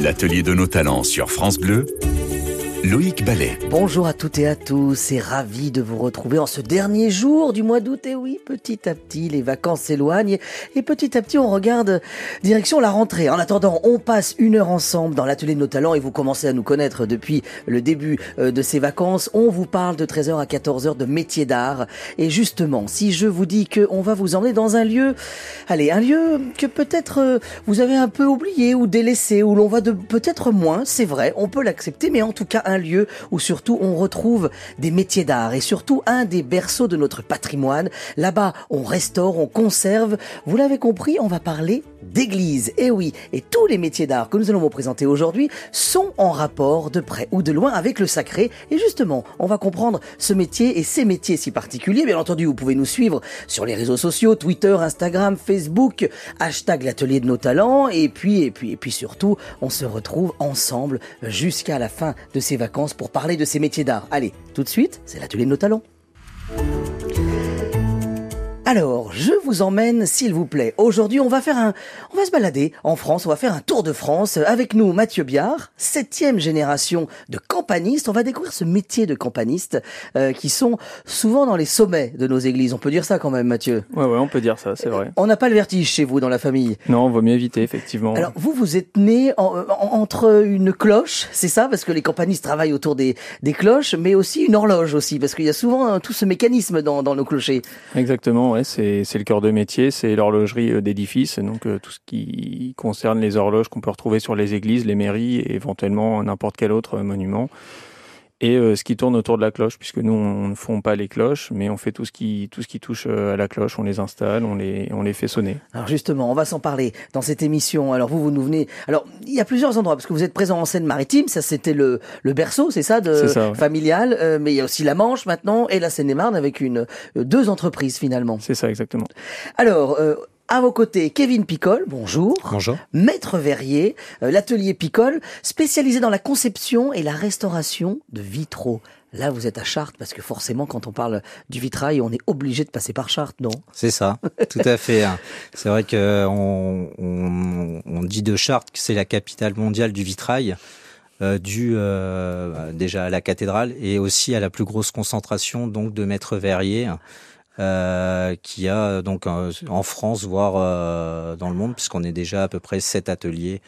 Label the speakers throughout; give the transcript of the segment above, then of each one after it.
Speaker 1: L'atelier de nos talents sur France Bleu, Loïc Ballet.
Speaker 2: Bonjour à toutes et à tous et ravi de vous retrouver en ce dernier jour du mois d'août. Et oui, petit à petit, les vacances s'éloignent et petit à petit, on regarde direction la rentrée. En attendant, on passe une heure ensemble dans l'atelier de nos talents et vous commencez à nous connaître depuis le début euh, de ces vacances. On vous parle de 13h à 14h de métiers d'art. Et justement, si je vous dis que on va vous emmener dans un lieu, allez, un lieu que peut-être euh, vous avez un peu oublié ou délaissé, où l'on va de peut-être moins, c'est vrai, on peut l'accepter, mais en tout cas un lieu où surtout on retrouve des métiers d'art et surtout un des berceaux de notre patrimoine. Là-bas, on restaure, on conserve. Vous l'avez compris, on va parler d'église. Et oui, et tous les métiers d'art que nous allons vous présenter aujourd'hui sont en rapport de près ou de loin avec le sacré. Et justement, on va comprendre ce métier et ces métiers si particuliers. Bien entendu, vous pouvez nous suivre sur les réseaux sociaux, Twitter, Instagram, Facebook, hashtag l'atelier de nos talents. Et puis, et puis, et puis surtout, on se retrouve ensemble jusqu'à la fin de ces vacances pour parler de ces métiers d'art. Allez, tout de suite, c'est l'atelier de nos talents. Alors, je vous emmène, s'il vous plaît. Aujourd'hui, on va faire un, on va se balader en France. On va faire un tour de France avec nous, Mathieu Biard, septième génération de campanistes. On va découvrir ce métier de campaniste euh, qui sont souvent dans les sommets de nos églises. On peut dire ça quand même, Mathieu.
Speaker 3: Ouais, ouais, on peut dire ça, c'est vrai.
Speaker 2: On n'a pas le vertige chez vous dans la famille.
Speaker 3: Non, on vaut mieux éviter, effectivement.
Speaker 2: Alors, vous, vous êtes né en- en- entre une cloche, c'est ça, parce que les campanistes travaillent autour des, des cloches, mais aussi une horloge aussi, parce qu'il y a souvent hein, tout ce mécanisme dans, dans nos clochers.
Speaker 3: Exactement, ouais, c'est le cœur de métier, c'est l'horlogerie euh, d'édifice, donc euh, tout ce qui concerne les horloges qu'on peut retrouver sur les églises, les mairies et éventuellement n'importe quel autre euh, monument. Et euh, ce qui tourne autour de la cloche, puisque nous on ne fond pas les cloches, mais on fait tout ce qui tout ce qui touche euh, à la cloche, on les installe, on les on les fait sonner.
Speaker 2: Alors justement, on va s'en parler dans cette émission. Alors vous, vous nous venez. Alors il y a plusieurs endroits parce que vous êtes présent en Seine-Maritime. Ça, c'était le, le berceau, c'est ça, de
Speaker 3: ça, ouais.
Speaker 2: familial. Euh, mais il y a aussi la Manche maintenant et la Seine-et-Marne avec une euh, deux entreprises finalement.
Speaker 3: C'est ça exactement.
Speaker 2: Alors. Euh, à vos côtés, Kevin Picole, bonjour.
Speaker 4: Bonjour.
Speaker 2: Maître verrier, euh, l'atelier Picole, spécialisé dans la conception et la restauration de vitraux. Là, vous êtes à Chartres, parce que forcément, quand on parle du vitrail, on est obligé de passer par Chartres, non?
Speaker 4: C'est ça, tout à fait. hein. C'est vrai que on, on, on dit de Chartres que c'est la capitale mondiale du vitrail, euh, dû euh, déjà à la cathédrale et aussi à la plus grosse concentration donc de maîtres verriers. Euh, qu'il y a donc euh, en France, voire euh, dans le monde, puisqu'on est déjà à peu près sept ateliers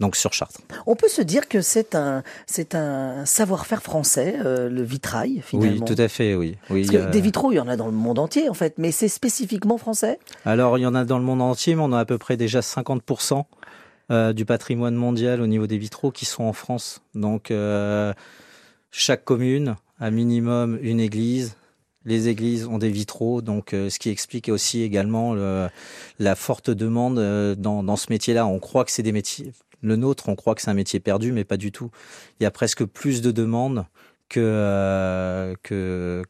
Speaker 4: donc sur Chartres.
Speaker 2: On peut se dire que c'est un, c'est un savoir-faire français, euh, le vitrail, finalement.
Speaker 4: Oui, tout à fait, oui. oui
Speaker 2: Parce que
Speaker 4: euh,
Speaker 2: des vitraux, il y en a dans le monde entier, en fait, mais c'est spécifiquement français?
Speaker 4: Alors, il y en a dans le monde entier, mais on a à peu près déjà 50% euh, du patrimoine mondial au niveau des vitraux qui sont en France. Donc, chaque commune a minimum une église. Les églises ont des vitraux, donc euh, ce qui explique aussi également le- la forte demande euh, dans, dans ce métier-là. On croit que c'est des métiers, le nôtre, on croit que c'est un métier perdu, mais pas du tout. Il y a presque plus de demandes que euh, que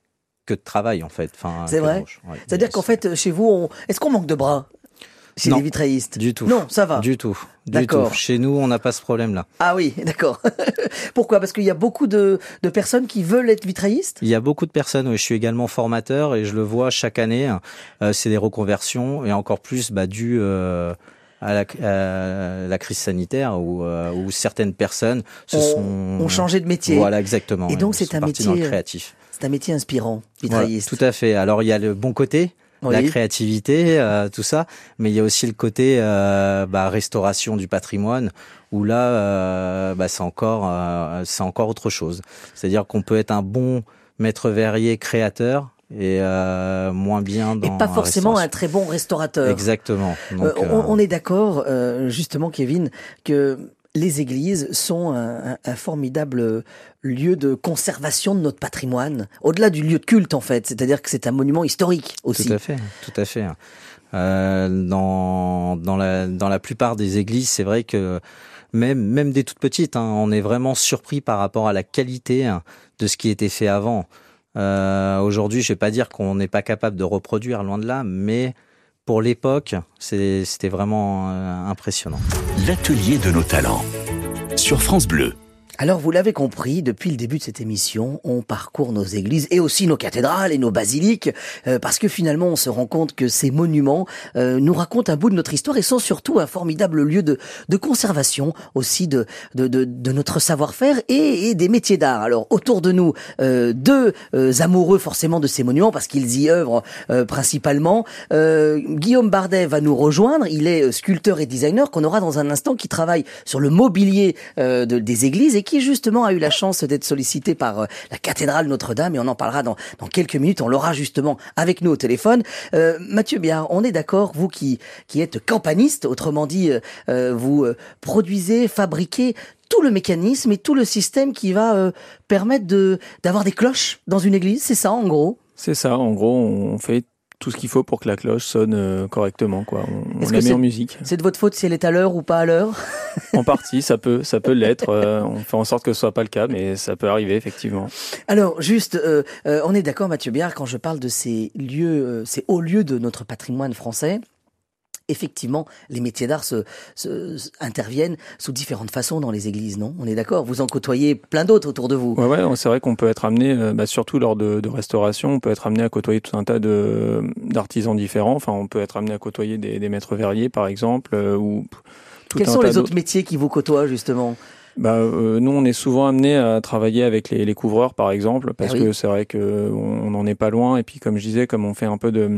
Speaker 4: que de travail en fait. Enfin,
Speaker 2: C'est vrai.
Speaker 4: Ouais.
Speaker 2: C'est-à-dire qu'en fait, chez vous, on... est-ce qu'on manque de bras chez
Speaker 4: Non.
Speaker 2: les vitraillistes?
Speaker 4: Du tout.
Speaker 2: Non, ça va.
Speaker 4: Du tout. Du
Speaker 2: D'accord.
Speaker 4: tout. Chez nous, on n'a pas ce problème-là.
Speaker 2: Ah oui, d'accord. Pourquoi? Parce qu'il y a beaucoup de, de personnes qui veulent être vitraillistes?
Speaker 4: Il y a beaucoup de personnes, oui, je suis également formateur et je le vois chaque année, euh, c'est des reconversions et encore plus bah, dû euh, à, la, à la crise sanitaire où, euh, où certaines personnes se
Speaker 2: On-
Speaker 4: sont...
Speaker 2: ont changé de métier.
Speaker 4: Voilà, exactement.
Speaker 2: Et donc, c'est un métier, euh,
Speaker 4: créatif.
Speaker 2: C'est un métier inspirant,
Speaker 4: Voilà,
Speaker 2: vitrailliste.
Speaker 4: tout à fait. Alors, il y a le bon côté, la créativité, euh, tout ça, mais il y a aussi le côté euh, bah, restauration du patrimoine, où là, euh, bah, c'est encore, euh, c'est encore autre chose. C'est-à-dire qu'on peut être un bon maître verrier créateur et euh, moins bien dans
Speaker 2: Et pas forcément un très bon restaurateur.
Speaker 4: Exactement. Donc,
Speaker 2: Euh, on,
Speaker 4: euh,
Speaker 2: on est d'accord, euh, justement, Kevin, que les églises sont un, formidable lieu de conservation de notre patrimoine, au-delà du lieu de culte, en fait. C'est-à-dire que c'est un monument historique aussi.
Speaker 4: Tout à fait, tout à fait. Euh, dans dans la dans la plupart des églises, c'est vrai que même même des toutes petites, hein, on est vraiment surpris par rapport à la qualité hein, de ce qui était fait avant. Euh, Aujourd'hui, je vais pas dire qu'on n'est pas capable de reproduire, loin de là, mais pour l'époque, c'était vraiment euh, impressionnant.
Speaker 1: L'atelier de nos talents. Sur France Bleu.
Speaker 2: Alors vous l'avez compris, depuis le début de cette émission, on parcourt nos églises et aussi nos cathédrales et nos basiliques, euh, parce que finalement on se rend compte que ces monuments euh, nous racontent un bout de notre histoire et sont surtout un formidable lieu de, de conservation aussi de, de, de, de notre savoir-faire et, et, des métiers d'art. Alors autour de nous, euh, deux euh, amoureux forcément de ces monuments, parce qu'ils y œuvrent euh, principalement. Guillaume Bardet va nous rejoindre, il est sculpteur et designer qu'on aura dans un instant, qui travaille sur le mobilier de, des églises et qui justement a eu la chance d'être sollicité par euh, la cathédrale Notre-Dame et on en parlera dans, dans quelques minutes. On l'aura justement avec nous au téléphone. Euh, Mathieu Biard, on est d'accord, vous qui, qui êtes campaniste, autrement dit, euh, vous produisez, fabriquez tout le mécanisme et tout le système qui va permettre de d'avoir des cloches dans une église, c'est ça en gros?
Speaker 3: C'est ça, en gros, on fait tout ce qu'il faut pour que la cloche sonne euh, correctement. Quoi. On, on la met en musique.
Speaker 2: C'est de votre faute si elle est à l'heure ou pas à l'heure
Speaker 3: En partie, ça peut, ça peut l'être. Euh, on fait en sorte que ce soit pas le cas, mais ça peut arriver effectivement.
Speaker 2: Alors, juste, euh, on est d'accord, Mathieu Biard, quand je parle de ces lieux, ces hauts lieux de notre patrimoine français effectivement, les métiers d'art se, interviennent sous différentes façons dans les églises, non? On est d'accord? Vous en côtoyez plein d'autres autour de vous.
Speaker 3: Ouais, ouais c'est vrai qu'on peut être amené, euh, bah, surtout lors de, de, restauration, on peut être amené à côtoyer tout un tas de d'artisans différents. Enfin, on peut être amené à côtoyer des, des maîtres verriers, par exemple, euh, ou
Speaker 2: tout Quels sont les autres métiers qui vous côtoient justement?
Speaker 3: Bah, euh, nous, on est souvent amené à travailler avec les, les couvreurs, par exemple, parce ah que c'est vrai que on n'en est pas loin. Et puis, comme je disais, comme on fait un peu de,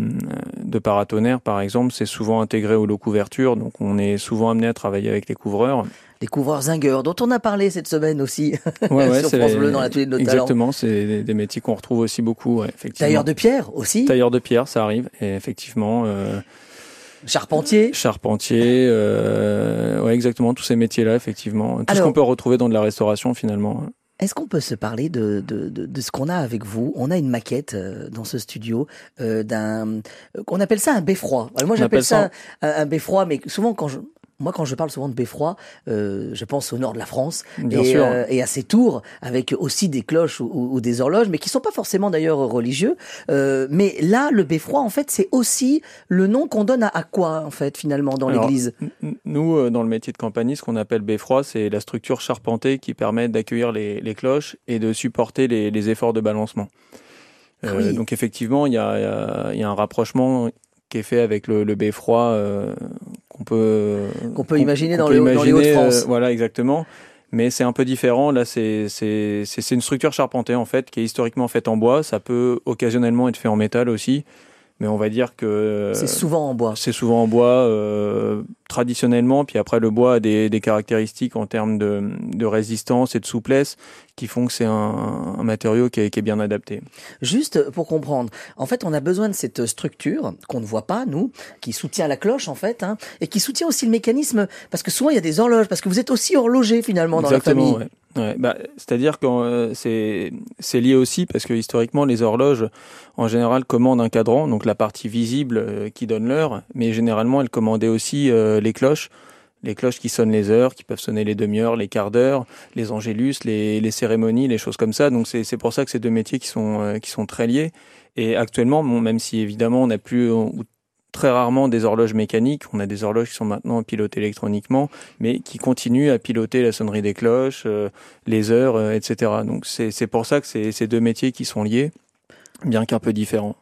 Speaker 3: de paratonnerre, par exemple, c'est souvent intégré au lot couverture, donc on est souvent amené à travailler avec les couvreurs.
Speaker 2: Les couvreurs zingueurs, dont on a parlé cette semaine aussi
Speaker 3: ouais, ouais, sur France Bleu dans l'atelier de notre Exactement, c'est des, des, métiers qu'on retrouve aussi beaucoup, ouais, effectivement.
Speaker 2: Tailleur de pierre aussi.
Speaker 3: Tailleur de pierre, ça arrive, et effectivement. Euh,
Speaker 2: Charpentier.
Speaker 3: Charpentier, euh, ouais, exactement, tous ces métiers-là, effectivement. Tout ce qu'on peut retrouver dans de la restauration, finalement.
Speaker 2: Est-ce qu'on peut se parler de, de, de, de ce qu'on a avec vous? On a une maquette euh, dans ce studio euh, d'un, euh, qu'on appelle ça un beffroi. moi, j'appelle ça, un, un beffroi, mais souvent quand je, moi, quand je parle souvent de beffroi, euh, je pense au nord de la France et, euh, et, à ces tours avec aussi des cloches ou, ou, des horloges, mais qui sont pas forcément d'ailleurs religieux. Euh, mais là, le beffroi, en fait, c'est aussi le nom qu'on donne à, à, quoi, en fait, finalement, dans l'Église?
Speaker 3: Nous, dans le métier de campagne, ce qu'on appelle beffroi, c'est la structure charpentée qui permet d'accueillir les, les, cloches et de supporter les, les efforts de balancement. Ah oui. Donc effectivement, il y a, un rapprochement qui est fait avec le, le beffroi euh, qu'on peut
Speaker 2: qu'on peut imaginer dans, le, dans les Hauts-de-France.
Speaker 3: Euh, voilà, exactement. Mais c'est un peu différent. Là, c'est c'est c'est une structure charpentée en fait, qui est historiquement faite en bois. Ça peut occasionnellement être fait en métal aussi, mais on va dire que
Speaker 2: c'est souvent en bois.
Speaker 3: C'est souvent en bois euh, traditionnellement. Puis après, le bois a des, des caractéristiques en termes de, de, résistance et de souplesse qui font que c'est un, un, matériau qui est, qui est, bien adapté.
Speaker 2: Juste pour comprendre, en fait, on a besoin de cette structure qu'on ne voit pas, nous, qui soutient la cloche, en fait, hein, et qui soutient aussi le mécanisme, parce que souvent il y a des horloges, parce que vous êtes aussi horloger finalement dans
Speaker 3: Exactement,
Speaker 2: la famille.
Speaker 3: Ouais. Ouais, bah, c'est-à-dire que euh, c'est lié aussi parce que historiquement les horloges en général commandent un cadran, donc la partie visible euh, qui donne l'heure, mais généralement elles commandaient aussi euh, les cloches, les cloches qui sonnent les heures, qui peuvent sonner les demi-heures, les quarts d'heure, les angélus, les, les cérémonies, les choses comme ça. Donc c'est pour ça que ces deux métiers qui sont euh, qui sont très liés. Et actuellement, bon, même si évidemment on n'a plus très rarement des horloges mécaniques. On a des horloges qui sont maintenant pilotées électroniquement, mais qui continuent à piloter la sonnerie des cloches, euh, les heures, euh, etc. Donc c'est pour ça que c'est ces deux métiers qui sont liés, bien qu'un peu différents.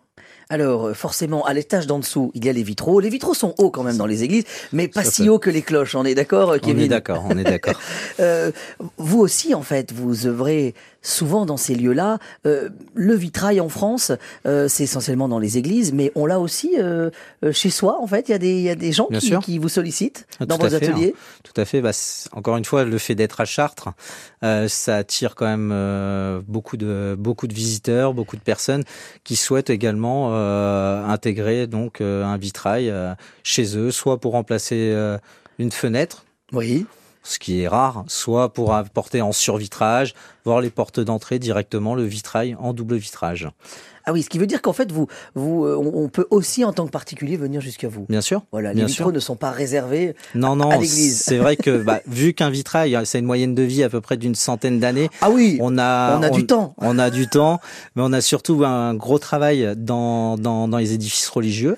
Speaker 2: Alors, euh, forcément, à l'étage d'en dessous, il y a les vitraux. Les vitraux sont hauts quand même dans les églises, mais pas si hauts que les cloches. On est d'accord, Kevin
Speaker 4: On est d'accord, on est d'accord.
Speaker 2: euh, vous aussi, en fait, vous œuvrez souvent dans ces lieux-là. Euh, le vitrail en France, euh, c'est essentiellement dans les églises, mais on l'a aussi euh, chez soi. En fait, il y a des, il y a des gens qui, qui, vous sollicitent ah, dans vos
Speaker 4: fait,
Speaker 2: ateliers.
Speaker 4: Hein. Tout à fait. Bah, encore une fois, le fait d'être à Chartres, ça attire quand même beaucoup de beaucoup de visiteurs, beaucoup de personnes qui souhaitent également intégrer donc un vitrail chez eux, soit pour remplacer une fenêtre.
Speaker 2: Oui
Speaker 4: ce qui est rare, soit pour apporter en survitrage, voir les portes d'entrée directement, le vitrail en double vitrage.
Speaker 2: Ah oui, ce qui veut dire qu'en fait, vous, vous, on peut aussi en tant que particulier venir jusqu'à vous.
Speaker 4: Bien sûr.
Speaker 2: Voilà, les vitraux
Speaker 4: sûr.
Speaker 2: ne sont pas réservés
Speaker 4: non, non,
Speaker 2: à l'église.
Speaker 4: C'est vrai que bah, vu qu'un vitrail, c'est une moyenne de vie à peu près d'une centaine d'années.
Speaker 2: Ah oui.
Speaker 4: On a,
Speaker 2: on a
Speaker 4: on,
Speaker 2: du temps.
Speaker 4: On a du temps, mais on a surtout un gros travail dans dans, dans les édifices religieux.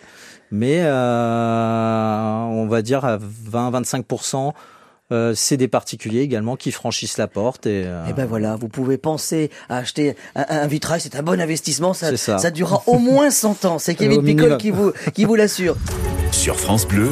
Speaker 4: Mais euh, on va dire à 20-25 euh, c'est des particuliers également qui franchissent la porte. Et, euh,
Speaker 2: et ben voilà, vous pouvez penser à acheter un, un vitrail, c'est un bon investissement, ça,
Speaker 4: ça.
Speaker 2: ça durera au moins 100 ans. C'est Kevin Picole qui vous, qui vous l'assure.
Speaker 1: Sur France Bleu,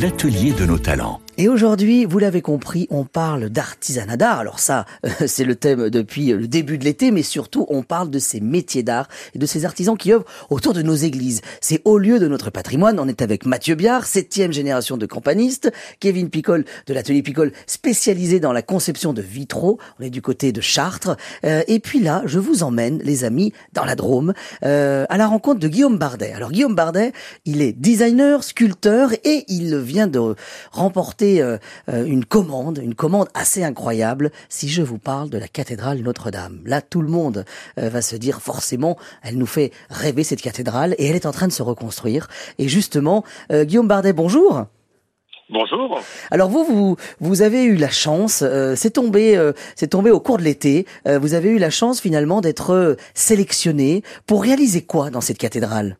Speaker 1: l'atelier de nos talents.
Speaker 2: Et aujourd'hui, vous l'avez compris, on parle d'artisanat d'art. Alors ça, c'est le thème depuis le début de l'été, mais surtout, on parle de ces métiers d'art et de ces artisans qui œuvrent autour de nos églises. C'est au lieu de notre patrimoine. On est avec Mathieu Biard, septième génération de campanistes, Kevin Picole de l'atelier Picole, spécialisé dans la conception de vitraux. On est du côté de Chartres. Euh, et puis là, je vous emmène, les amis, dans la Drôme, euh, à la rencontre de Guillaume Bardet. Alors Guillaume Bardet, il est designer, sculpteur et il vient de remporter euh, une commande, une commande assez incroyable. Si je vous parle de la cathédrale Notre-Dame, là tout le monde euh, va se dire forcément, elle nous fait rêver cette cathédrale et elle est en train de se reconstruire. Et justement, euh, Guillaume Bardet, bonjour.
Speaker 5: Bonjour.
Speaker 2: Alors vous, vous, vous avez eu la chance, euh, c'est tombé, euh, c'est tombé au cours de l'été. Euh, vous avez eu la chance finalement d'être sélectionné pour réaliser quoi dans cette cathédrale?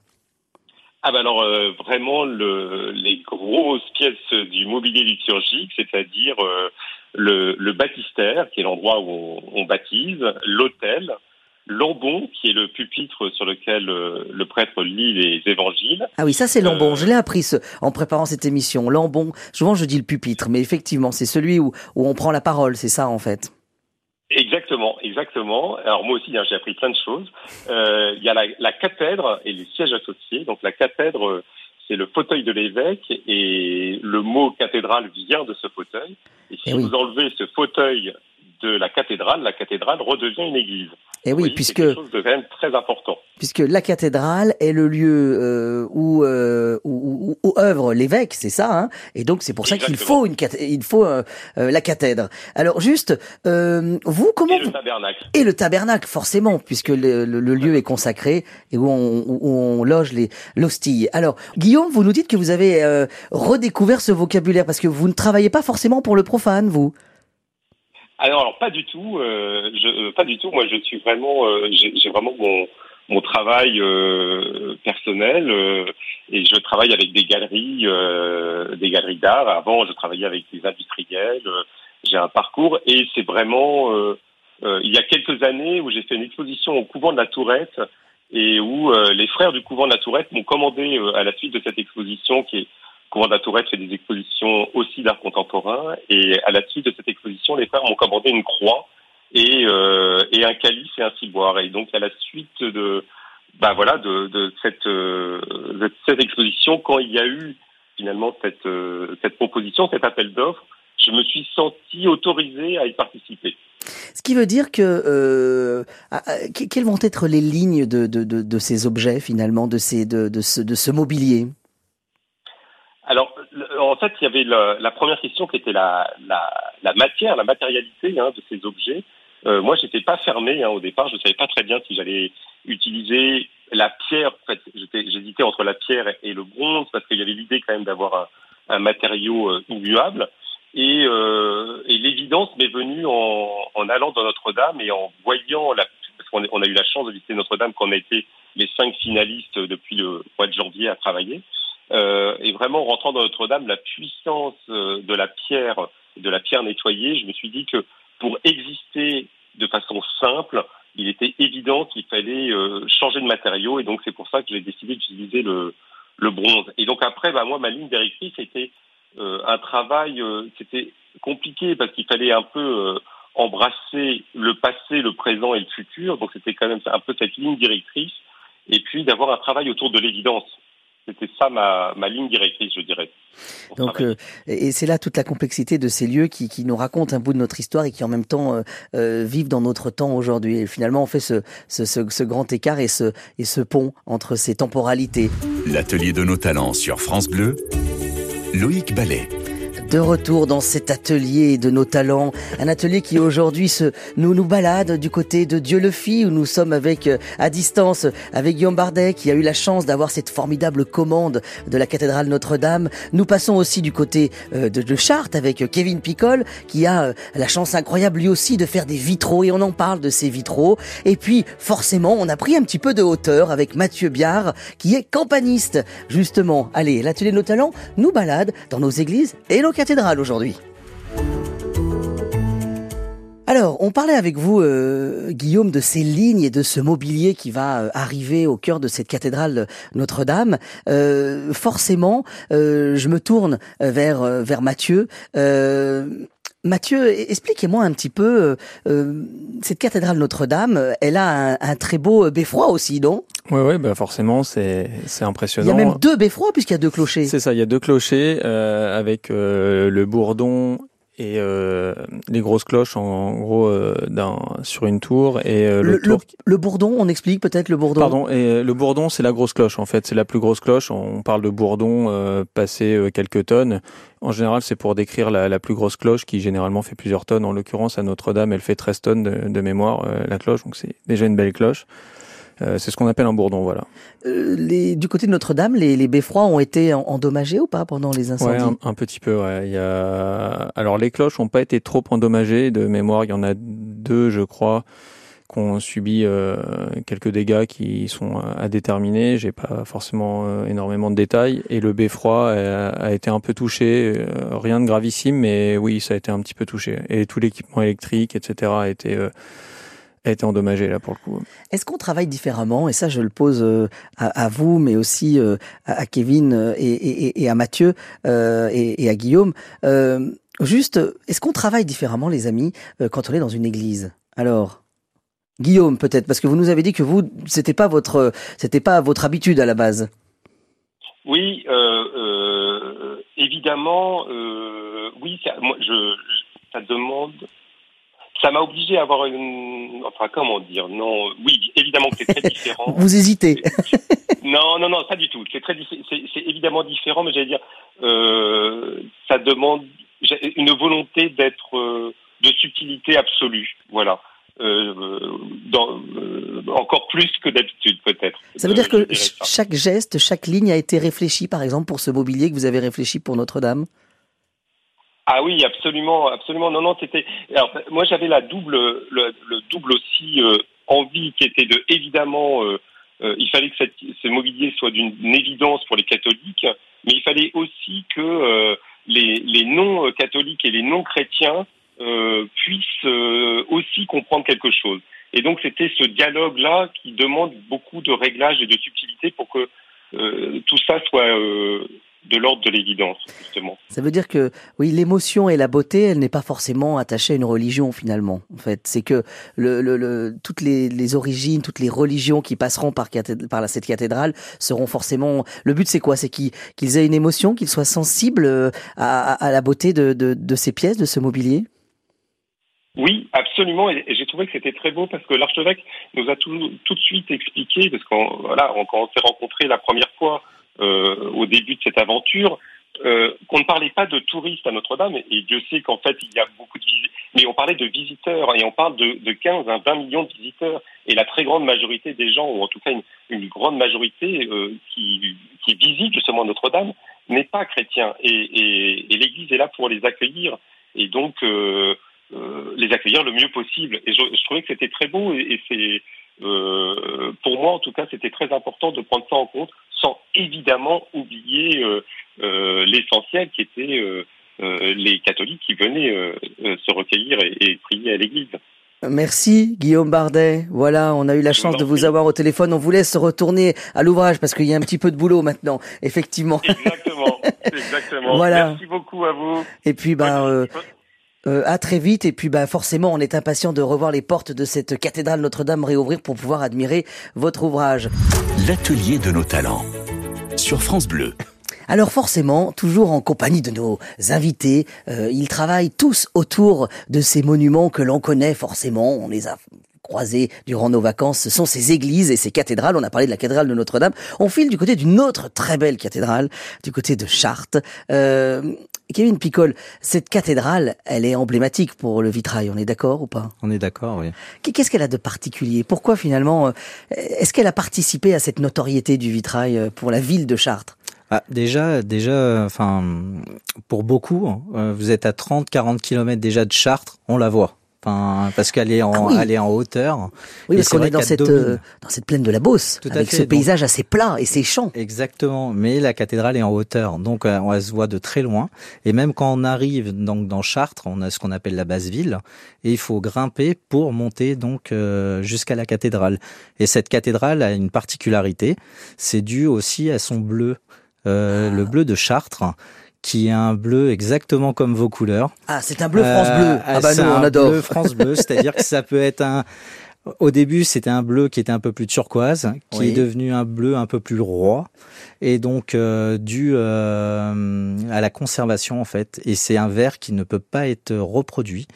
Speaker 5: Ah ben alors euh, vraiment le, les grosses pièces du mobilier liturgique, c'est-à-dire euh, le, le, baptistère, qui est l'endroit où on, on baptise, l'autel, l'ambon, qui est le pupitre sur lequel euh, le prêtre lit les évangiles.
Speaker 2: Ah oui, ça c'est l'ambon. Je l'ai appris ce, en préparant cette émission. L'ambon, souvent je dis le pupitre, mais effectivement c'est celui où, où on prend la parole, c'est ça en fait.
Speaker 5: Exactement, exactement. Alors moi aussi, hein, j'ai appris plein de choses. Euh, il y a la, la, cathèdre et les sièges associés. Donc la cathèdre, c'est le fauteuil de l'évêque et le mot cathédrale vient de ce fauteuil. Et si
Speaker 2: Eh oui.
Speaker 5: vous enlevez ce fauteuil de la cathédrale, la cathédrale redevient une église.
Speaker 2: Et
Speaker 5: Vous
Speaker 2: oui, puisque
Speaker 5: c'est quelque chose de quand même très important.
Speaker 2: puisque la cathédrale est le lieu euh, où, euh, où, où, où œuvre l'évêque, c'est ça, hein? Et donc c'est pour ça qu'il faut une il faut euh, euh, la cathèdre. Alors juste, euh, vous comment
Speaker 5: Et le tabernacle.
Speaker 2: et le tabernacle forcément, puisque le, le- le lieu est consacré et où on, où on loge les l'hostie. Alors Guillaume, vous nous dites que vous avez euh, redécouvert ce vocabulaire parce que vous ne travaillez pas forcément pour le profane, vous?
Speaker 5: Alors, alors, pas du tout, euh, je, euh, pas du tout. Moi, je suis vraiment, euh, j'ai vraiment mon, mon travail euh, personnel euh, et je travaille avec des galeries, euh, des galeries d'art. Avant, je travaillais avec des industriels. j'ai un parcours et c'est vraiment il y a quelques années où j'ai fait une exposition au couvent de la Tourette et où les frères du couvent de la Tourette m'ont commandé à la suite de cette exposition qui est couvent la Tourette fait des expositions aussi d'art contemporain et à la suite de cette exposition, les frères m'ont commandé une croix et, euh, et un calice et un ciboire. Et donc à la suite de bah voilà de, de cette euh, cette exposition, quand il y a eu finalement cette euh, cette proposition, cet appel d'offres, je me suis senti autorisé à y participer.
Speaker 2: Ce qui veut dire que euh, que- quelles vont être les lignes de, de, de, de ces objets finalement, de ces de, de ce de ce mobilier?
Speaker 5: En fait, il y avait la, première question qui était la, matière, la matérialité hein, de ces objets. Euh, moi, j'étais pas fermé hein, au départ. Je savais pas très bien si j'allais utiliser la pierre. En fait, j'hésitais entre la pierre et le bronze parce qu'il y avait l'idée quand même d'avoir un, matériau euh, immuable. Et, euh, l'évidence m'est venue en, allant dans Notre-Dame et en voyant parce qu'on a- on a eu la chance de visiter Notre-Dame quand on a été les cinq finalistes depuis le mois de janvier à travailler. Euh, et vraiment en rentrant dans Notre-Dame, la puissance euh, de la pierre, de la pierre nettoyée, je me suis dit que pour exister de façon simple, il était évident qu'il fallait euh, changer de matériau, et donc c'est pour ça que j'ai décidé d'utiliser le, le bronze. Et donc après, bah, moi, ma ligne directrice était euh, un travail, euh, c'était compliqué parce qu'il fallait un peu euh, embrasser le passé, le présent et le futur, donc c'était quand même un peu cette ligne directrice, et puis d'avoir un travail autour de l'évidence. C'était ça ma, ma ligne directrice, je dirais.
Speaker 2: Donc, euh, et c'est là toute la complexité de ces lieux qui, qui nous racontent un bout de notre histoire et qui en même temps euh, euh, vivent dans notre temps aujourd'hui. Et finalement, on fait ce, ce, ce, ce grand écart et ce, et ce pont entre ces temporalités.
Speaker 1: L'atelier de nos talents sur France Bleu, Loïc Ballet.
Speaker 2: De retour dans cet atelier de nos talents, un atelier qui aujourd'hui se, nous nous balade du côté de Dieu le Fit où nous sommes avec euh, à distance avec Guillaume Bardet qui a eu la chance d'avoir cette formidable commande de la cathédrale Notre-Dame. Nous passons aussi du côté euh, de, de Chartres avec euh, Kevin Picole qui a la chance incroyable lui aussi de faire des vitraux et on en parle de ces vitraux. Et puis forcément on a pris un petit peu de hauteur avec Mathieu Biard qui est campaniste justement. Allez, l'atelier de nos talents nous balade dans nos églises et nos Alors, on parlait avec vous, euh, Guillaume, de ces lignes et de ce mobilier qui va euh, arriver au cœur de cette cathédrale Notre-Dame. Euh, forcément, je me tourne vers vers Mathieu. Mathieu, e-, expliquez-moi un petit peu, cette cathédrale Notre-Dame, elle a un, très beau beffroi aussi, non?
Speaker 3: Oui, ouais, bah forcément, c'est c'est impressionnant.
Speaker 2: Il y a même deux beffrois puisqu'il y a deux clochers.
Speaker 3: C'est ça, il y a deux clochers avec le bourdon et euh, les grosses cloches en, gros euh, d'un sur une tour et euh,
Speaker 2: le, le, le, bourdon on explique peut-être le bourdon.
Speaker 3: Pardon et le bourdon c'est la grosse cloche en fait. C'est la plus grosse cloche. On parle de bourdon euh, passé quelques tonnes. En général c'est pour décrire la, la, plus grosse cloche qui généralement fait plusieurs tonnes. En l'occurrence à Notre-Dame elle fait 13 tonnes de, de mémoire la cloche. Donc c'est déjà une belle cloche euh, c'est ce qu'on appelle un bourdon, voilà.
Speaker 2: Euh, les, du côté de Notre-Dame, les, les, beffrois ont été endommagés ou pas pendant les incendies?
Speaker 3: ouais, un, petit peu. Ouais. Il y a... Alors les cloches n'ont pas été trop endommagées. De mémoire, il y en a deux, je crois, qui ont subi euh, quelques dégâts qui sont à déterminer. J'ai pas forcément euh, énormément de détails. Et le beffroi a, a été un peu touché. Euh, rien de gravissime, mais oui, ça a été un petit peu touché. Et tout l'équipement électrique, etc., a été a été endommagé là pour le coup.
Speaker 2: Est-ce qu'on travaille différemment Et ça, je le pose euh, à, vous, mais aussi euh, à Kevin euh, et, à Mathieu et, à Guillaume. juste, est-ce qu'on travaille différemment, les amis, quand on est dans une église? Alors, Guillaume, peut-être, parce que vous nous avez dit que vous, c'était pas votre, c'était pas votre habitude à la base.
Speaker 5: Oui, évidemment, oui, ça, moi, je, ça demande ça m'a obligé à avoir une, enfin comment dire, non, oui, évidemment que c'est très différent.
Speaker 2: Vous hésitez
Speaker 5: Non, non, non, pas du tout. C'est très, c'est évidemment différent, mais j'allais dire, euh, ça demande une volonté d'être euh, de subtilité absolue, voilà. Euh, dans, euh, encore plus que d'habitude peut-être.
Speaker 2: Ça veut dire que chaque geste, chaque ligne a été réfléchi, par exemple, pour ce mobilier que vous avez réfléchi pour Notre-Dame?
Speaker 5: Ah oui, absolument, absolument. Non, non, c'était. Moi, j'avais la double, le, double aussi euh, envie qui était de, évidemment, euh, euh, il fallait que ce mobilier soit d'une évidence pour les catholiques, mais il fallait aussi que les, les non-catholiques et les non-chrétiens puissent aussi comprendre quelque chose. Et donc, c'était ce dialogue-là qui demande beaucoup de réglages et de subtilité pour que tout ça soit de l'ordre de l'évidence, justement.
Speaker 2: Ça veut dire que, oui, l'émotion et la beauté, elle n'est pas forcément attachée à une religion, finalement. En fait, c'est que le, le, le, toutes les, les, origines, toutes les religions qui passeront par, par cette cathédrale seront forcément. Le but, c'est quoi? C'est qu'ils aient une émotion, qu'ils soient sensibles euh, à, à la beauté de, de, de ces pièces, de ce mobilier?
Speaker 5: Oui, absolument. Et, j'ai trouvé que c'était très beau parce que l'archevêque nous a tout, de suite expliqué, parce qu'on voilà, on s'est rencontrés la première fois euh, au début de cette aventure, euh, qu'on ne parlait pas de touristes à Notre-Dame, et Dieu sait qu'en fait il y a beaucoup de visiteurs, mais on parlait de visiteurs, et on parle de, de 15 à 20 millions de visiteurs, et la très grande majorité des gens, ou en tout cas une, grande majorité euh, qui, visite justement Notre-Dame, n'est pas chrétien, et, l'Église est là pour les accueillir, et donc les accueillir le mieux possible. Et je, je trouvais que c'était très beau, et, et c'est euh, pour moi en tout cas c'était très important de prendre ça en compte sans évidemment oublier euh, euh, l'essentiel qui était euh, les catholiques qui venaient se recueillir et, prier à l'église.
Speaker 2: Merci Guillaume Bardet. Voilà, on a eu la chance de vous avoir au téléphone. On vous laisse retourner à l'ouvrage parce qu'il y a un petit peu de boulot maintenant, effectivement.
Speaker 5: Exactement, exactement. voilà. Merci beaucoup à vous.
Speaker 2: Et puis ben, euh, à très vite et puis bah forcément on est impatient de revoir les portes de cette cathédrale Notre-Dame réouvrir pour pouvoir admirer votre ouvrage.
Speaker 1: L'atelier de nos talents sur France Bleu.
Speaker 2: Alors forcément, toujours en compagnie de nos invités, euh, ils travaillent tous autour de ces monuments que l'on connaît forcément. On les a croisés durant nos vacances. Ce sont ces églises et ces cathédrales. On a parlé de la cathédrale de Notre-Dame. On file du côté d'une autre très belle cathédrale, du côté de Chartres. Euh, Kevin Picole, cette cathédrale, elle est emblématique pour le vitrail, on est d'accord ou pas?
Speaker 4: On est d'accord, oui.
Speaker 2: Qu'est-ce qu'elle a de particulier? Pourquoi finalement, euh, est-ce qu'elle a participé à cette notoriété du vitrail euh, pour la ville de Chartres?
Speaker 4: Ah, déjà, déjà, enfin, pour beaucoup, hein, euh, vous êtes à 30-40 km déjà de Chartres, on la voit. Parce qu'elle est en,
Speaker 2: Ah oui.
Speaker 4: elle est en hauteur.
Speaker 2: Oui, parce qu'on est dans cette, euh, dans cette plaine de la Beauce,
Speaker 4: Tout à
Speaker 2: avec
Speaker 4: fait,
Speaker 2: ce
Speaker 4: donc-
Speaker 2: paysage assez plat et ces champs.
Speaker 4: Exactement, mais la cathédrale est en hauteur, donc euh, on se voit de très loin. Et même quand on arrive donc dans Chartres, on a ce qu'on appelle la basse ville, et il faut grimper pour monter donc euh, jusqu'à la cathédrale. Et cette cathédrale a une particularité, c'est dû aussi à son bleu, euh, le bleu de Chartres, qui est un bleu exactement comme vos couleurs.
Speaker 2: Ah, c'est un bleu France Bleu.
Speaker 4: Euh,
Speaker 2: Ah bah nous, on
Speaker 4: un
Speaker 2: adore.
Speaker 4: Bleu France Bleu, c'est-à-dire que ça peut être un. Au début, c'était un bleu qui était un peu plus turquoise, qui
Speaker 2: Oui.
Speaker 4: est devenu un bleu un peu plus roi, et donc euh, dû euh, à la conservation en fait. Et c'est un vert qui ne peut pas être reproduit.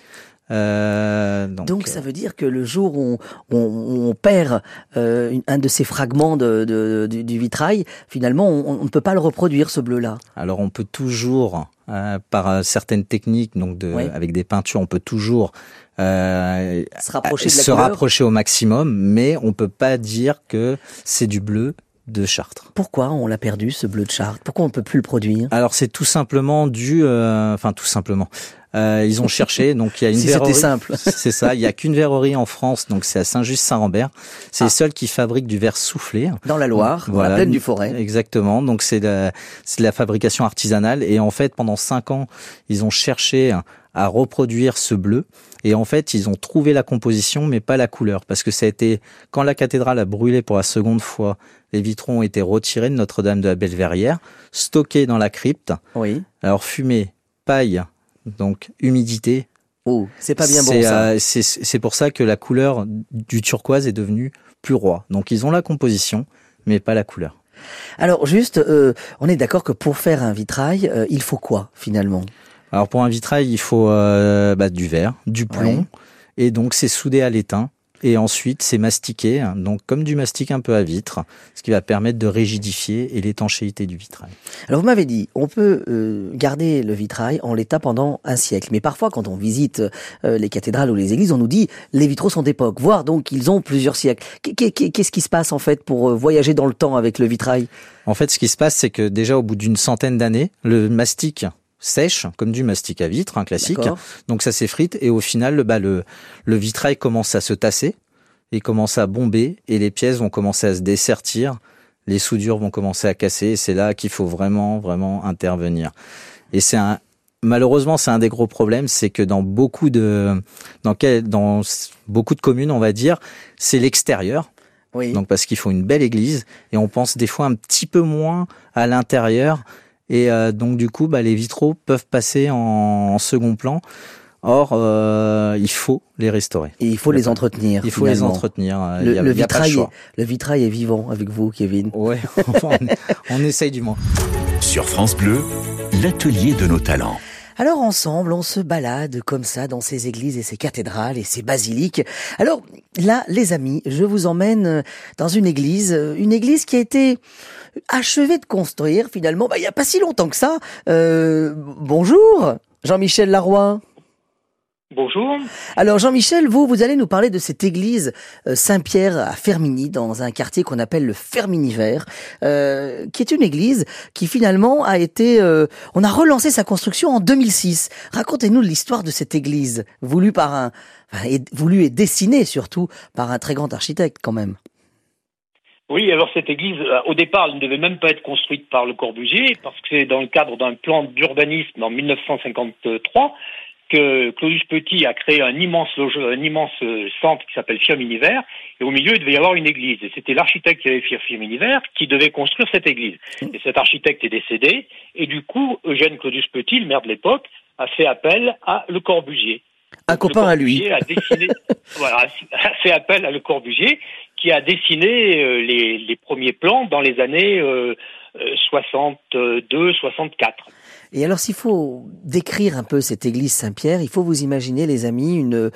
Speaker 4: Euh, donc,
Speaker 2: Donc ça veut dire que le jour où on, on- on perd euh, un de ces fragments de, de- du, du vitrail, finalement, on, ne peut pas le reproduire, ce bleu-là.
Speaker 4: Alors on peut toujours, euh, par euh, certaines techniques, donc de,
Speaker 2: Oui.
Speaker 4: avec des peintures, on peut toujours euh,
Speaker 2: Se rapprocher de la
Speaker 4: se rapprocher au maximum, mais on peut pas dire que c'est du bleu de Chartres.
Speaker 2: Pourquoi on l'a perdu, ce bleu de Chartres? Pourquoi on ne peut plus le produire?
Speaker 4: Alors c'est tout simplement dû, euh, enfin tout simplement, euh, ils ont cherché, donc il y a une
Speaker 2: Si c'était simple.
Speaker 4: C'est ça, il y a qu'une verrerie en France, donc c'est à Saint-Just-Saint-Rambert. C'est
Speaker 2: Ah.
Speaker 4: les seuls qui fabriquent du verre soufflé.
Speaker 2: Dans la Loire, dans la
Speaker 4: Voilà.
Speaker 2: plaine du Forêt.
Speaker 4: Exactement. Donc c'est de, c'est de la fabrication artisanale et en fait pendant cinq ans ils ont cherché à reproduire ce bleu et en fait ils ont trouvé la composition mais pas la couleur. Parce que ça a été quand la cathédrale a brûlé pour la seconde fois les vitraux ont été retirés de Notre-Dame de la Belleverrière stockés dans la crypte.
Speaker 2: Oui.
Speaker 4: alors fumée paille donc humidité.
Speaker 2: Oh, c'est pas bien bon
Speaker 4: c'est,
Speaker 2: ça.
Speaker 4: euh, c'est c'est pour ça que la couleur du turquoise est devenue plus roi. Donc ils ont la composition mais pas la couleur.
Speaker 2: Alors juste, euh, on est d'accord que pour faire un vitrail, euh, il faut quoi finalement?
Speaker 4: Alors pour un vitrail, il faut euh, bah, du verre, du plomb,
Speaker 2: Ouais.
Speaker 4: et donc c'est soudé à l'étain. Et ensuite, c'est mastiqué, donc comme du mastic un peu à vitre, ce qui va permettre de rigidifier et l'étanchéité du vitrail.
Speaker 2: Alors vous m'avez dit, on peut euh, garder le vitrail en l'état pendant un siècle, mais parfois quand on visite euh, les cathédrales ou les églises, on nous dit les vitraux sont d'époque, voire donc ils ont plusieurs siècles. Qu'est- qu'est- Qu'est-ce qui se passe en fait pour voyager dans le temps avec le vitrail?
Speaker 4: En fait, ce qui se passe, c'est que déjà au bout d'une centaine d'années, le mastic sèche, comme du mastic à vitre, un classique. Donc ça s'effrite et au final, le, bah, le, le vitrail commence à se tasser, il commence à bomber et les pièces vont commencer à se dessertir, les soudures vont commencer à casser et c'est là qu'il faut vraiment, vraiment intervenir. Et c'est un, malheureusement, c'est un des gros problèmes, c'est que dans beaucoup de, dans, quel, dans beaucoup de communes, on va dire, c'est l'extérieur.
Speaker 2: Oui.
Speaker 4: Donc parce qu'il faut une belle église et on pense des fois un petit peu moins à l'intérieur et euh, donc du coup bah, les vitraux peuvent passer en, en second plan. Or euh, il faut les restaurer.
Speaker 2: Et il faut les entretenir.
Speaker 4: Il faut les entretenir. euh,
Speaker 2: Le,
Speaker 4: a-
Speaker 2: vitrail, est, le vitrail est vivant avec vous, Kevin.
Speaker 4: Ouais, enfin, on, on essaye du moins.
Speaker 1: Sur France Bleu, l'atelier de nos talents.
Speaker 2: Alors ensemble, on se balade comme ça dans ces églises et ces cathédrales et ces basiliques. Alors là, les amis, je vous emmène euh, dans une église, euh, une église qui a été achevée de construire finalement, bah, il y a pas si longtemps que ça. Euh, bonjour, Jean-Michel Laroy.
Speaker 5: Bonjour.
Speaker 2: Alors Jean-Michel, vous, vous allez nous parler de cette église euh, Saint-Pierre à Fermini, dans un quartier qu'on appelle le Ferminivert, euh, qui est une église qui finalement a été... euh, on a relancé sa construction en 2006. Racontez-nous l'histoire de cette église, voulue par un... enfin, et, voulue et dessinée surtout par un très grand architecte quand même.
Speaker 6: Oui, alors cette église, euh, au départ, elle ne devait même pas être construite par Le Corbusier, parce que c'est dans le cadre d'un plan d'urbanisme en 1953 que Claudius Petit a créé un immense, loge- un immense euh, centre qui s'appelle Firminivert, et au milieu, il devait y avoir une église. Et c'était l'architecte qui avait fait Firminivert qui devait construire cette église. Et cet architecte est décédé, et du coup, Eugène Claudius Petit, le maire de l'époque, a fait appel à Le Corbusier.
Speaker 2: Un copain à lui.
Speaker 6: Corbusier A dessiné, voilà, a fait appel à Le Corbusier, qui a dessiné euh, les, les premiers plans dans les années euh, euh, 62, 64.
Speaker 2: Et alors, s'il faut décrire un peu cette église Saint-Pierre, il faut vous imaginer, les amis, une,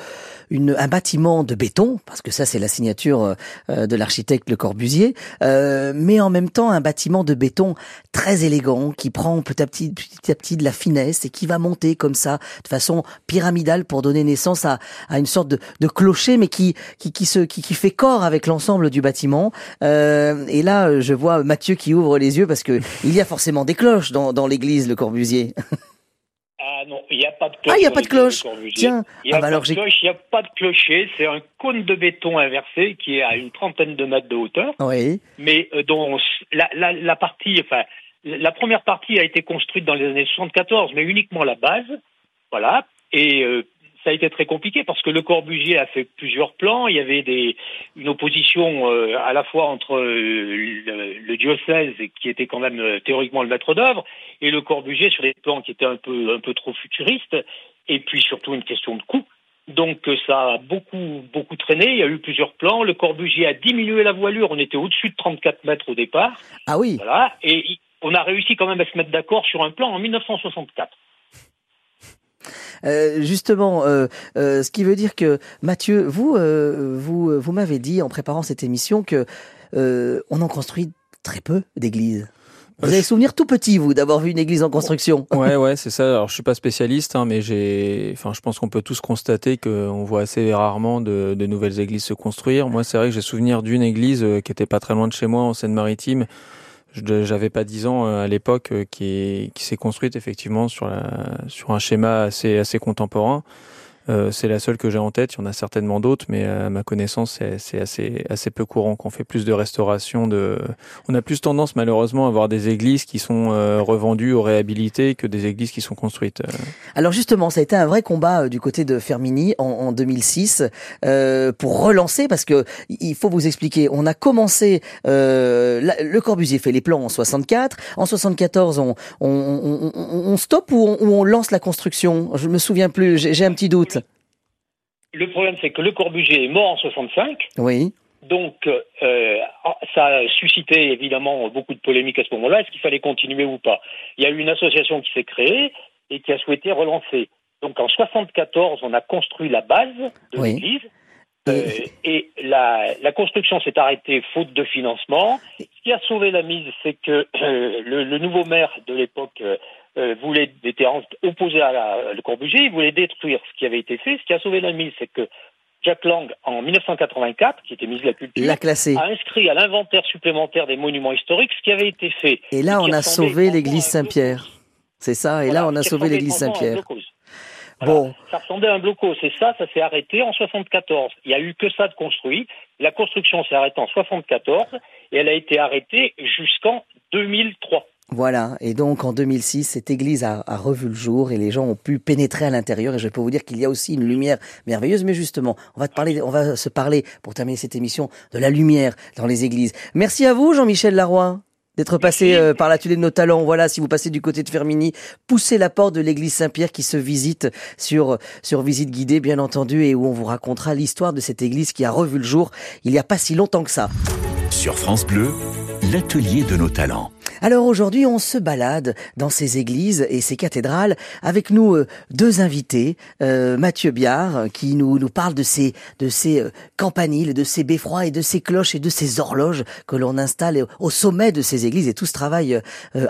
Speaker 2: une, un bâtiment de béton, parce que ça, c'est la signature euh, de l'architecte Le Corbusier, euh, mais en même temps, un bâtiment de béton très élégant, qui prend petit à petit, petit à petit de la finesse et qui va monter comme ça, de façon pyramidale pour donner naissance à, à une sorte de, de clocher, mais qui, qui, qui, se, qui, qui fait corps avec l'ensemble du bâtiment. Euh, et là, je vois Mathieu qui ouvre les yeux parce que il y a forcément des cloches dans, dans l'église Le Corbusier.
Speaker 6: Ah non, il n'y a pas de cloche.
Speaker 2: Ah, il n'y a pas de cloche. Tiens,
Speaker 6: il n'y a,
Speaker 2: ah, bah alors
Speaker 6: il n'y a pas de clocher. C'est un cône de béton inversé qui est à une trentaine de mètres de hauteur.
Speaker 2: Oui.
Speaker 6: Mais euh, dont la, la, la, partie, enfin, la première partie a été construite dans les années 74, mais uniquement la base. Voilà. Et euh, été très compliqué parce que Le Corbusier a fait plusieurs plans. Il y avait des, une opposition euh, à la fois entre euh, le, le, diocèse, qui était quand même euh, théoriquement le maître d'œuvre, et Le Corbusier sur des plans qui étaient un peu, un peu trop futuristes, et puis surtout une question de coût. Donc ça a beaucoup, beaucoup traîné. Il y a eu plusieurs plans. Le Corbusier a diminué la voilure. On était au-dessus de 34 mètres au départ.
Speaker 2: Ah oui.
Speaker 6: Voilà. Et on a réussi quand même à se mettre d'accord sur un plan en 1964.
Speaker 2: Euh, justement, euh, euh, ce qui veut dire que Mathieu, vous, euh, vous, vous m'avez dit en préparant cette émission que euh, on en construit très peu d'églises. Vous avez souvenir tout petit, vous, d'avoir vu une église en construction.
Speaker 3: Ouais, ouais, c'est ça. Alors, je suis pas spécialiste, hein, mais j'ai, enfin, je pense qu'on peut tous constater qu'on voit assez rarement de, de, nouvelles églises se construire. Moi, c'est vrai que j'ai souvenir d'une église qui était pas très loin de chez moi, en Seine-Maritime, j'avais pas 10 ans euh, à l'époque euh, qui, qui s'est construite effectivement sur, la, sur un schéma assez, assez contemporain. Euh, c'est la seule que j'ai en tête. Il y en a certainement d'autres, mais à ma connaissance, c'est assez, assez peu courant qu'on fait plus de restauration. De... On a plus tendance malheureusement à avoir des églises qui sont euh, revendues ou réhabilitées que des églises qui sont construites. Euh.
Speaker 2: Alors justement, ça a été un vrai combat du côté de Fermini en, en 2006 euh, pour relancer, parce que il faut vous expliquer. On a commencé, le Corbusier fait les plans en 64. En 74, on, on, on, on stoppe ou on, on lance la construction? Je me souviens plus. J'ai un petit doute.
Speaker 6: Le problème, c'est que Le Corbusier est mort en 65.
Speaker 2: Oui.
Speaker 6: Donc, euh, ça a suscité évidemment beaucoup de polémiques à ce moment-là. Est-ce qu'il fallait continuer ou pas? Il y a eu une association qui s'est créée et qui a souhaité relancer. Donc, en 74, on a construit la base de
Speaker 2: Oui.
Speaker 6: l'église. Euh, et la, la construction s'est arrêtée faute de financement. Ce qui a sauvé la mise, c'est que euh, le, le nouveau maire de l'époque euh, voulait était opposé à la, le Corbusier, il voulait détruire ce qui avait été fait. Ce qui a sauvé la mise, c'est que Jack Lang, en 1984, qui était ministre de la Culture,
Speaker 2: La
Speaker 6: a inscrit à l'inventaire supplémentaire des monuments historiques ce qui avait été fait.
Speaker 2: Et là, on a sauvé l'église Saint-Pierre. C'est ça. Et là, on a sauvé l'église Saint-Pierre.
Speaker 6: Voilà.
Speaker 2: Bon.
Speaker 6: Ça ressemblait à un blocos. Et ça, ça s'est arrêté en 74. Il n'y a eu que ça de construit. La construction s'est arrêtée en 74 et elle a été arrêtée jusqu'en 2003.
Speaker 2: Voilà, et donc en 2006, cette église a, a, revu le jour et les gens ont pu pénétrer à l'intérieur. Et je peux vous dire qu'il y a aussi une lumière merveilleuse. Mais justement, on va te parler, on va se parler pour terminer cette émission de la lumière dans les églises. Merci à vous, Jean-Michel Laroy. D'être passé euh, par l'atelier de nos talents. Voilà, si vous passez du côté de Fermini, poussez la porte de l'église Saint-Pierre qui se visite sur, sur visite guidée, bien entendu, et où on vous racontera l'histoire de cette église qui a revu le jour il n'y a pas si longtemps que ça.
Speaker 1: Sur France Bleu, l'atelier de nos talents.
Speaker 2: Alors aujourd'hui, on se balade dans ces églises et ces cathédrales avec nous euh, deux invités, euh, Mathieu Biard euh, qui nous nous parle de ces de ces euh, campaniles, de ces beffrois et de ces cloches et de ces horloges que l'on installe au sommet de ces églises et tout ce travail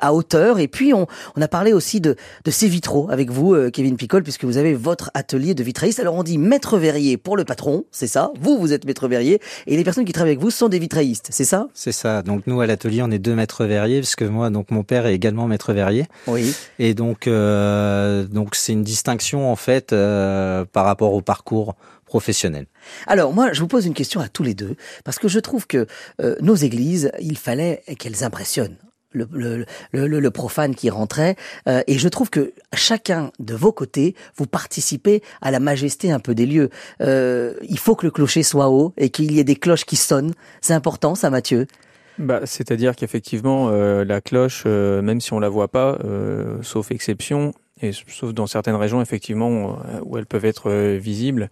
Speaker 2: à hauteur. Et puis on on a parlé aussi de de ces vitraux avec vous, Kevin Picole, puisque vous avez votre atelier de vitrailliste. Alors on dit maître verrier pour le patron, c'est ça? Vous vous êtes maître verrier et les personnes qui travaillent avec vous sont des vitraillistes, c'est ça?
Speaker 4: C'est ça. Donc nous à l'atelier, on est deux maîtres verriers, parce que moi, donc mon père est également maître verrier.
Speaker 2: Oui.
Speaker 4: Et donc, euh, donc c'est une distinction en fait euh, par rapport au parcours professionnel.
Speaker 2: Alors moi, je vous pose une question à tous les deux parce que je trouve que euh, nos églises, il fallait qu'elles impressionnent. Le, le, le, le, profane qui rentrait euh, et je trouve que chacun de vos côtés vous participez à la majesté un peu des lieux euh, il faut que le clocher soit haut et qu'il y ait des cloches qui sonnent c'est important ça Mathieu?
Speaker 3: Bah, C'est-à-dire qu'effectivement, euh, la cloche, euh, même si on la voit pas, euh, sauf exception, et sauf dans certaines régions, effectivement, où elles peuvent être visibles,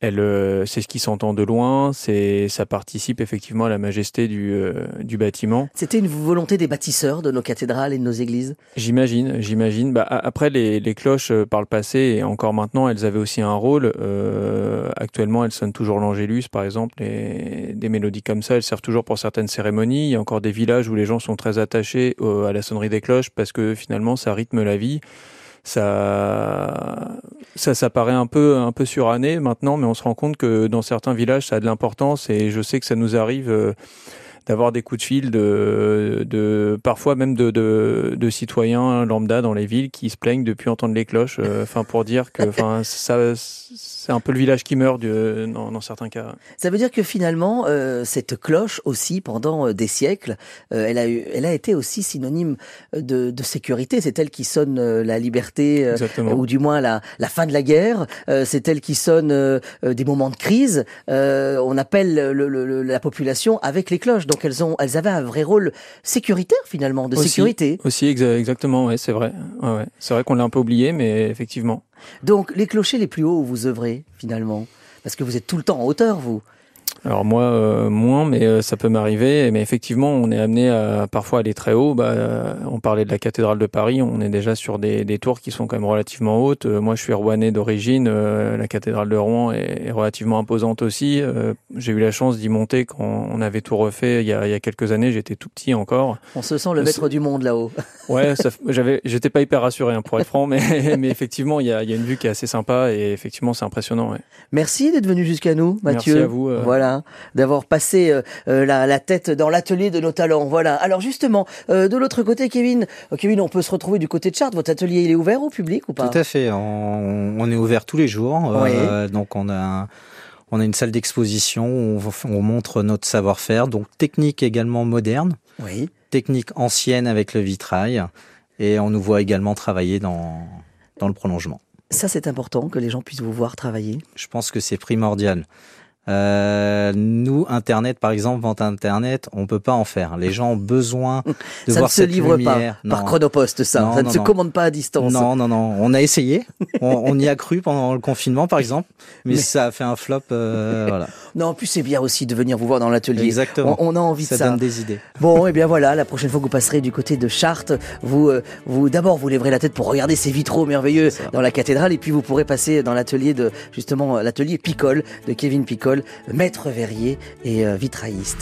Speaker 3: elle, euh, c'est ce qui s'entend de loin, c'est, ça participe effectivement à la majesté du, euh, du bâtiment.
Speaker 2: C'était une volonté des bâtisseurs de nos cathédrales et de nos églises?
Speaker 3: J'imagine, j'imagine. Bah, après, les, les cloches euh, par le passé et encore maintenant, elles avaient aussi un rôle. Euh, actuellement, elles sonnent toujours l'angélus, par exemple, et des mélodies comme ça, elles servent toujours pour certaines cérémonies. Il y a encore des villages où les gens sont très attachés à la sonnerie des cloches parce que finalement, ça rythme la vie ça, ça, ça paraît un peu, un peu suranné maintenant, mais on se rend compte que dans certains villages, ça a de l'importance et je sais que ça nous arrive euh, d'avoir des coups de fil de, de parfois même de, de, de, citoyens lambda dans les villes qui se plaignent depuis entendre les cloches, euh, enfin pour dire que enfin ça c'est un peu le village qui meurt de, dans, dans, certains cas.
Speaker 2: Ça veut dire que finalement euh, cette cloche aussi pendant euh, des siècles, euh, elle a eu, elle a été aussi synonyme de, de sécurité. C'est elle qui sonne euh, la liberté ou du moins la, la fin de la guerre. c'est elle qui sonne des moments de crise. on appelle le, le, la population avec les cloches. Donc elles ont, elles avaient un vrai rôle sécuritaire finalement, de sécurité.
Speaker 3: Aussi, exactement, ouais, c'est vrai. Ouais, ouais. C'est vrai qu'on l'a un peu oublié, mais effectivement.
Speaker 2: Donc les clochers les plus hauts où vous œuvrez finalement, parce que vous êtes tout le temps en hauteur, vous.
Speaker 3: Alors moi euh, moins, mais euh, ça peut m'arriver. Mais effectivement, on est amené à parfois aller très haut. Bah, euh, on parlait de la cathédrale de Paris, on est déjà sur des, des tours qui sont quand même relativement hautes. moi, je suis rouennais d'origine. la cathédrale de Rouen est, relativement imposante aussi. J'ai eu la chance d'y monter quand on avait tout refait il y a, il y a quelques années. J'étais tout petit encore.
Speaker 2: On se sent le maître du monde là-haut.
Speaker 3: ouais, j'avais, j'étais pas hyper rassuré hein, pour être franc, mais, mais effectivement, il y a, il y a une vue qui est assez sympa et effectivement, c'est impressionnant. Ouais.
Speaker 2: Merci d'être venu jusqu'à nous, Mathieu.
Speaker 3: Merci à vous.
Speaker 2: Voilà d'avoir passé euh, euh, la, tête dans l'atelier de nos talents. Voilà. Alors justement, euh, de l'autre côté, Kevin, Kevin, on peut se retrouver du côté de Chartres. Votre atelier, il est ouvert au public ou pas?
Speaker 4: Tout à fait. On, est ouvert tous les jours. donc on a on a une salle d'exposition où on, montre notre savoir-faire, donc technique également moderne,
Speaker 2: oui.
Speaker 4: technique ancienne avec le vitrail, et on nous voit également travailler dans, dans le prolongement.
Speaker 2: Ça, c'est important que les gens puissent vous voir travailler.
Speaker 4: Je pense que c'est primordial. Euh, nous, Internet, par exemple, vente Internet, on peut pas en faire. Les gens ont besoin de
Speaker 2: ça
Speaker 4: voir
Speaker 2: cette lumière. Ça ne se livre pas par chronopost, ça. ça ne se commande pas à distance.
Speaker 4: Non, non, non. On a essayé. on, y a cru pendant le confinement, par exemple, mais, ça a fait un flop. Euh, voilà.
Speaker 2: Non, en plus, c'est bien aussi de venir vous voir dans l'atelier.
Speaker 4: Exactement.
Speaker 2: On, a envie
Speaker 4: ça
Speaker 2: de ça.
Speaker 4: donne des idées.
Speaker 2: Bon, et eh bien voilà, la prochaine fois que vous passerez du côté de Chartres, vous, euh, vous d'abord vous lèverez la tête pour regarder ces vitraux merveilleux dans la cathédrale, et puis vous pourrez passer dans l'atelier de justement l'atelier Picole de Kevin Picole, maître verrier et euh, vitrailliste.